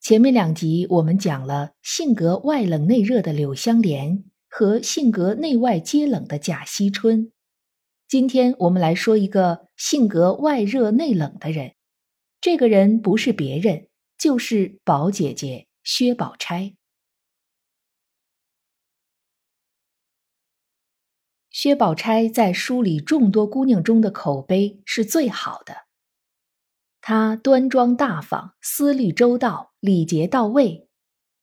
前面两集我们讲了性格外冷内热的柳湘莲和性格内外皆冷的贾惜春，今天我们来说一个性格外热内冷的人，这个人不是别人，就是宝姐姐薛宝钗。薛宝钗在书里众多姑娘中的口碑是最好的。她端庄大方，思虑周到，礼节到位，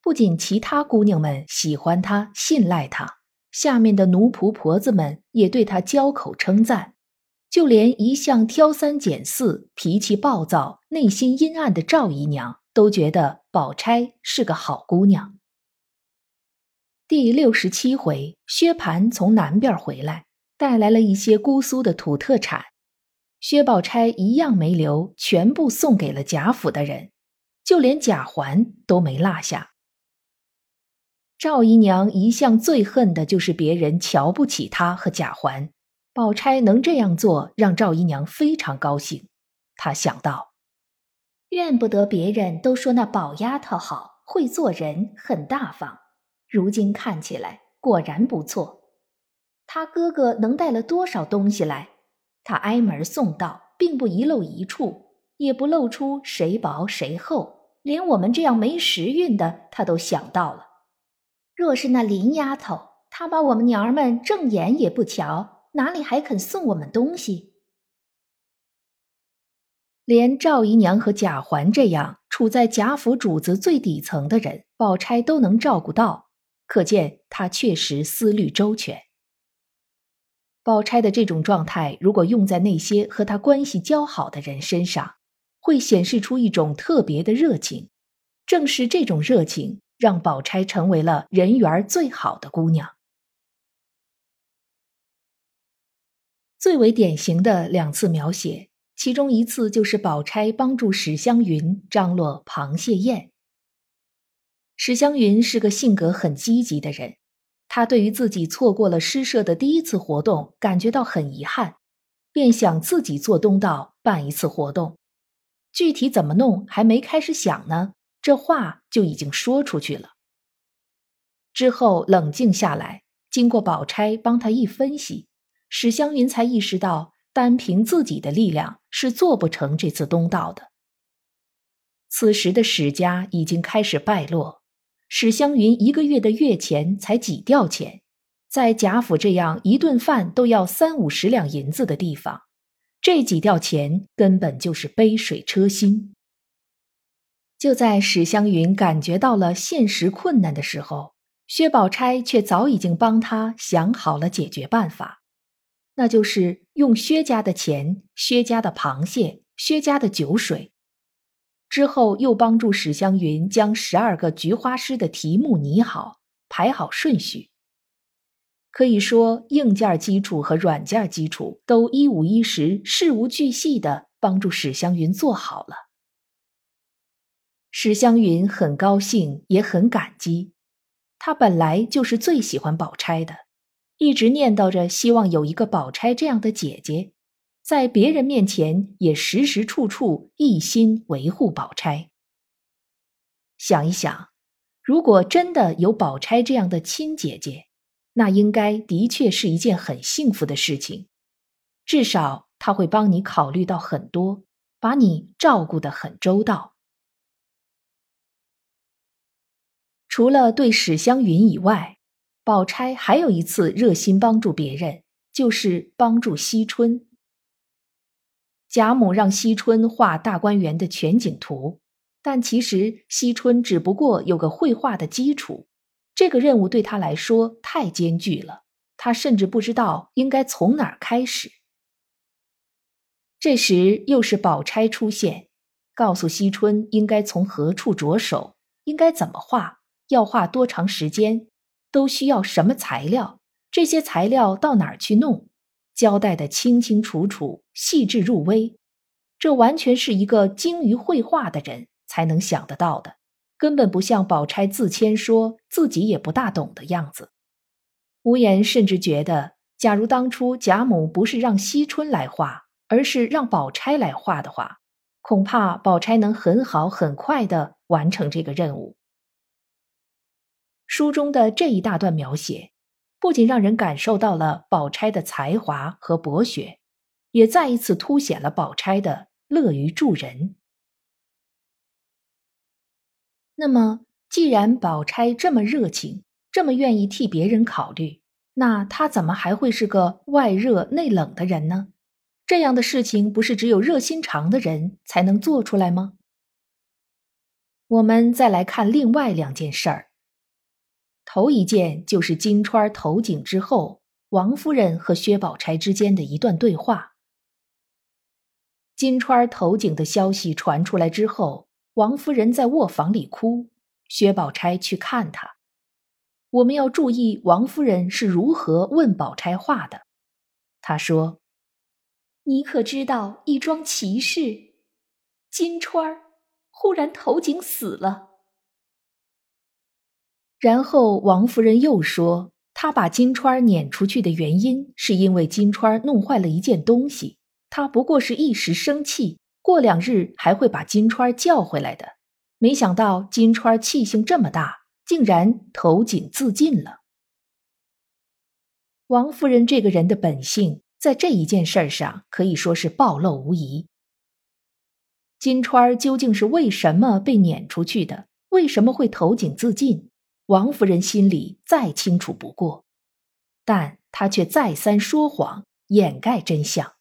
不仅其他姑娘们喜欢她、信赖她，下面的奴仆婆子们也对她交口称赞，就连一向挑三拣四、脾气暴躁、内心阴暗的赵姨娘都觉得宝钗是个好姑娘。第六十七回，薛蟠从南边回来，带来了一些姑苏的土特产，薛宝钗一样没留，全部送给了贾府的人，就连贾环都没落下。赵姨娘一向最恨的就是别人瞧不起她和贾环，宝钗能这样做，让赵姨娘非常高兴。她想到，怨不得别人都说那宝丫头好，会做人，很大方。如今看起来果然不错，他哥哥能带了多少东西来？他挨门送到，并不遗漏一处，也不露出谁薄谁厚，连我们这样没时运的，他都想到了。若是那林丫头，她把我们娘儿们正眼也不瞧，哪里还肯送我们东西？连赵姨娘和贾环这样处在贾府主子最底层的人，宝钗都能照顾到。可见她确实思虑周全。宝钗的这种状态，如果用在那些和她关系交好的人身上，会显示出一种特别的热情。正是这种热情，让宝钗成为了人缘最好的姑娘。最为典型的两次描写，其中一次就是宝钗帮助史湘云张罗螃蟹宴。史湘云是个性格很积极的人，她对于自己错过了诗社的第一次活动感觉到很遗憾，便想自己做东道办一次活动。具体怎么弄还没开始想呢，这话就已经说出去了。之后冷静下来，经过宝钗帮他一分析，史湘云才意识到，单凭自己的力量是做不成这次东道的。此时的史家已经开始败落。史湘云一个月的月钱才几吊钱，在贾府这样一顿饭都要三五十两银子的地方，这几吊钱根本就是杯水车薪。就在史湘云感觉到了现实困难的时候，薛宝钗却早已经帮他想好了解决办法，那就是用薛家的钱、薛家的螃蟹、薛家的酒水。之后又帮助史湘云将十二个菊花诗的题目拟好，排好顺序。可以说，硬件基础和软件基础都一五一十、事无巨细的帮助史湘云做好了。史湘云很高兴，也很感激。她本来就是最喜欢宝钗的，一直念叨着希望有一个宝钗这样的姐姐。在别人面前也时时处处一心维护宝钗。想一想，如果真的有宝钗这样的亲姐姐，那应该的确是一件很幸福的事情。至少他会帮你考虑到很多，把你照顾的很周到。除了对史湘云以外，宝钗还有一次热心帮助别人，就是帮助惜春。贾母让惜春画大观园的全景图，但其实惜春只不过有个绘画的基础，这个任务对他来说太艰巨了，他甚至不知道应该从哪儿开始。这时又是宝钗出现，告诉惜春应该从何处着手，应该怎么画，要画多长时间，都需要什么材料，这些材料到哪儿去弄，交代的清清楚楚、细致入微。这完全是一个精于绘画的人才能想得到的，根本不像宝钗自谦说自己也不大懂的样子。无言甚至觉得，假如当初贾母不是让惜春来画，而是让宝钗来画的话，恐怕宝钗能很好很快的完成这个任务。书中的这一大段描写，不仅让人感受到了宝钗的才华和博学，也再一次凸显了宝钗的乐于助人。那么，既然宝钗这么热情，这么愿意替别人考虑，那她怎么还会是个外热内冷的人呢？这样的事情不是只有热心肠的人才能做出来吗？我们再来看另外两件事儿。头一件就是金钏投井之后，王夫人和薛宝钗之间的一段对话。金钏投井的消息传出来之后，王夫人在卧房里哭，薛宝钗去看她。我们要注意王夫人是如何问宝钗话的。她说：“你可知道一桩奇事？金钏儿忽然投井死了。”然后王夫人又说：“她把金钏儿撵出去的原因，是因为金钏儿弄坏了一件东西。她不过是一时生气，过两日还会把金钏叫回来的。没想到金钏气性这么大。”竟然投井自尽了。王夫人这个人的本性，在这一件事上可以说是暴露无遗。金钏究竟是为什么被撵出去的？为什么会投井自尽？王夫人心里再清楚不过，但她却再三说谎，掩盖真相。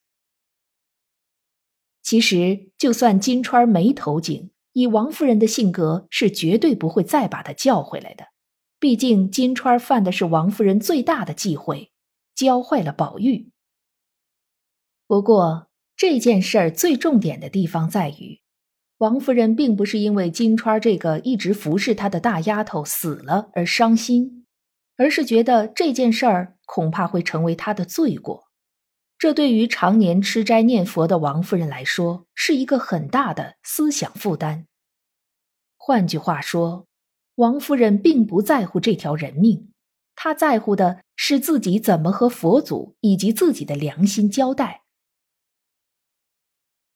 其实，就算金钏儿没投井，以王夫人的性格，是绝对不会再把她叫回来的。毕竟金钏犯的是王夫人最大的忌讳，教坏了宝玉。不过这件事儿最重点的地方在于，王夫人并不是因为金钏这个一直服侍她的大丫头死了而伤心，而是觉得这件事儿恐怕会成为她的罪过。这对于常年吃斋念佛的王夫人来说，是一个很大的思想负担。换句话说，王夫人并不在乎这条人命，她在乎的是自己怎么和佛祖以及自己的良心交代。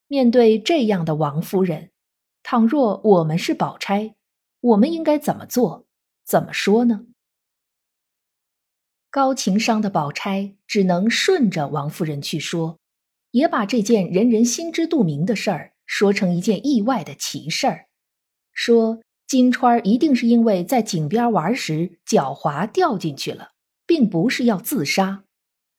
面对这样的王夫人，倘若我们是宝钗，我们应该怎么做、怎么说呢？高情商的宝钗只能顺着王夫人去说，也把这件人人心知肚明的事儿说成一件意外的奇事儿，说金钏儿一定是因为在井边玩时脚滑掉进去了，并不是要自杀。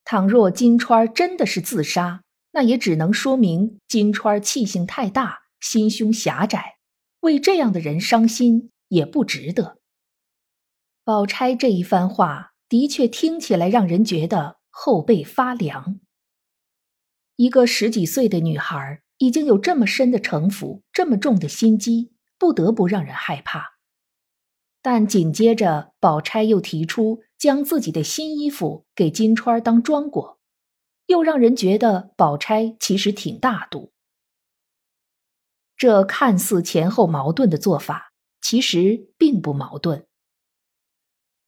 倘若金钏儿真的是自杀，那也只能说明金钏儿气性太大，心胸狭窄，为这样的人伤心也不值得。宝钗这一番话。的确听起来让人觉得后背发凉。一个十几岁的女孩已经有这么深的城府，这么重的心机，不得不让人害怕。但紧接着，宝钗又提出将自己的新衣服给金钏当装果，又让人觉得宝钗其实挺大度。这看似前后矛盾的做法，其实并不矛盾。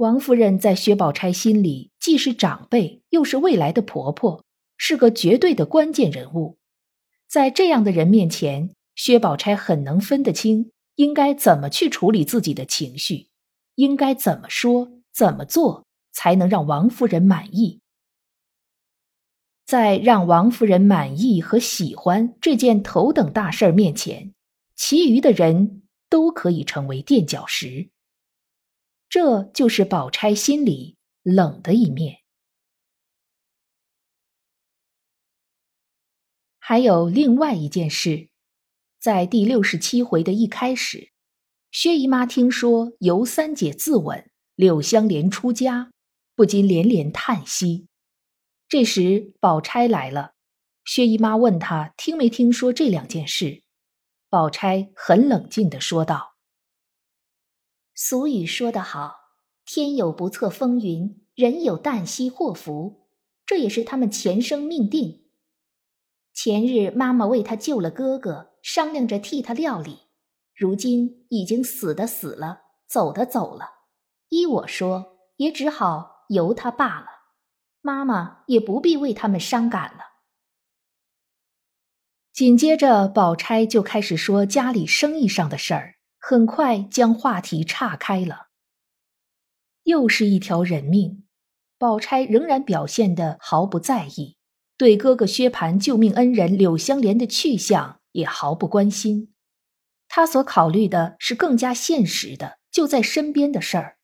王夫人在薛宝钗心里既是长辈，又是未来的婆婆，是个绝对的关键人物。在这样的人面前，薛宝钗很能分得清应该怎么去处理自己的情绪，应该怎么说、怎么做才能让王夫人满意。在让王夫人满意和喜欢这件头等大事儿面前，其余的人都可以成为垫脚石。这就是宝钗心里冷的一面。还有另外一件事，在第六十七回的一开始，薛姨妈听说尤三姐自刎，柳香莲出家，不禁连连叹息。这时宝钗来了，薛姨妈问她听没听说这两件事，宝钗很冷静地说道：“俗语说得好，天有不测风云，人有旦夕祸福，这也是他们前生命定。前日妈妈为他救了哥哥，商量着替他料理，如今已经死的死了，走的走了，依我说，也只好由他罢了。妈妈也不必为他们伤感了。”紧接着，宝钗就开始说家里生意上的事儿，很快将话题岔开了。又是一条人命，宝钗仍然表现得毫不在意，对哥哥薛蟠救命恩人柳香莲的去向也毫不关心。她所考虑的是更加现实的，就在身边的事儿：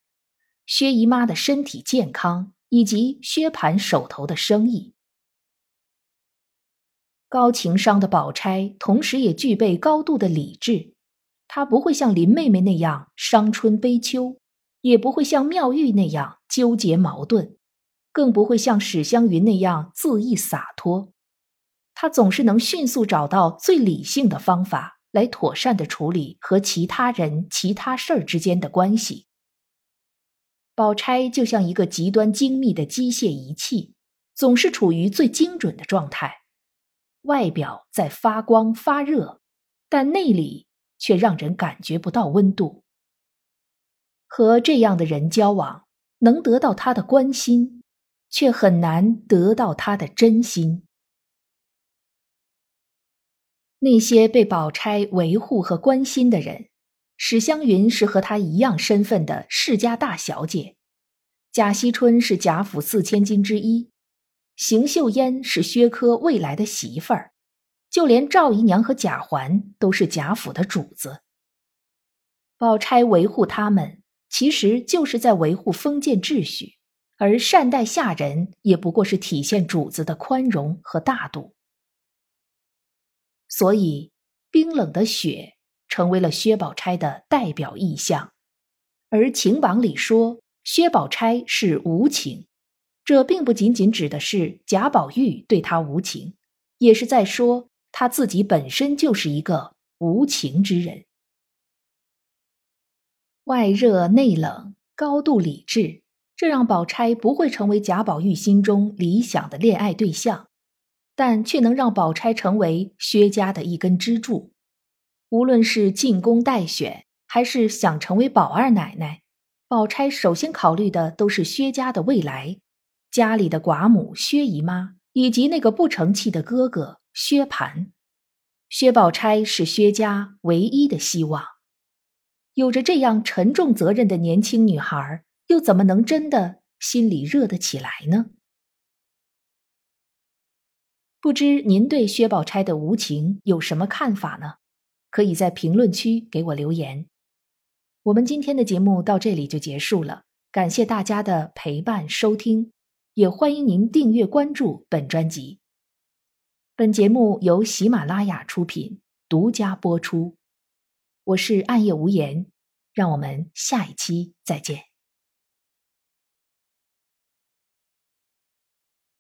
薛姨妈的身体健康，以及薛蟠手头的生意。高情商的宝钗，同时也具备高度的理智。她不会像林妹妹那样伤春悲秋，也不会像妙玉那样纠结矛盾，更不会像史湘云那样恣意洒脱。她总是能迅速找到最理性的方法，来妥善的处理和其他人、其他事儿之间的关系。宝钗就像一个极端精密的机械仪器，总是处于最精准的状态。外表在发光发热，但内里却让人感觉不到温度。和这样的人交往，能得到他的关心，却很难得到他的真心。那些被宝钗维护和关心的人，史湘云是和她一样身份的世家大小姐，贾惜春是贾府四千金之一。邢岫烟是薛科未来的媳妇儿，就连赵姨娘和贾环都是贾府的主子。宝钗维护他们，其实就是在维护封建秩序，而善待下人也不过是体现主子的宽容和大度。所以，冰冷的雪成为了薛宝钗的代表意象，而情榜里说薛宝钗是无情。这并不仅仅指的是贾宝玉对他无情，也是在说他自己本身就是一个无情之人。外热内冷，高度理智，这让宝钗不会成为贾宝玉心中理想的恋爱对象，但却能让宝钗成为薛家的一根支柱。无论是进宫待选，还是想成为宝二奶奶，宝钗首先考虑的都是薛家的未来。家里的寡母薛姨妈，以及那个不成器的哥哥薛蟠，薛宝钗是薛家唯一的希望。有着这样沉重责任的年轻女孩，又怎么能真的心里热得起来呢？不知您对薛宝钗的无情有什么看法呢？可以在评论区给我留言。我们今天的节目到这里就结束了，感谢大家的陪伴收听。也欢迎您订阅关注本专辑。本节目由喜马拉雅出品，独家播出。我是暗夜无言，让我们下一期再见。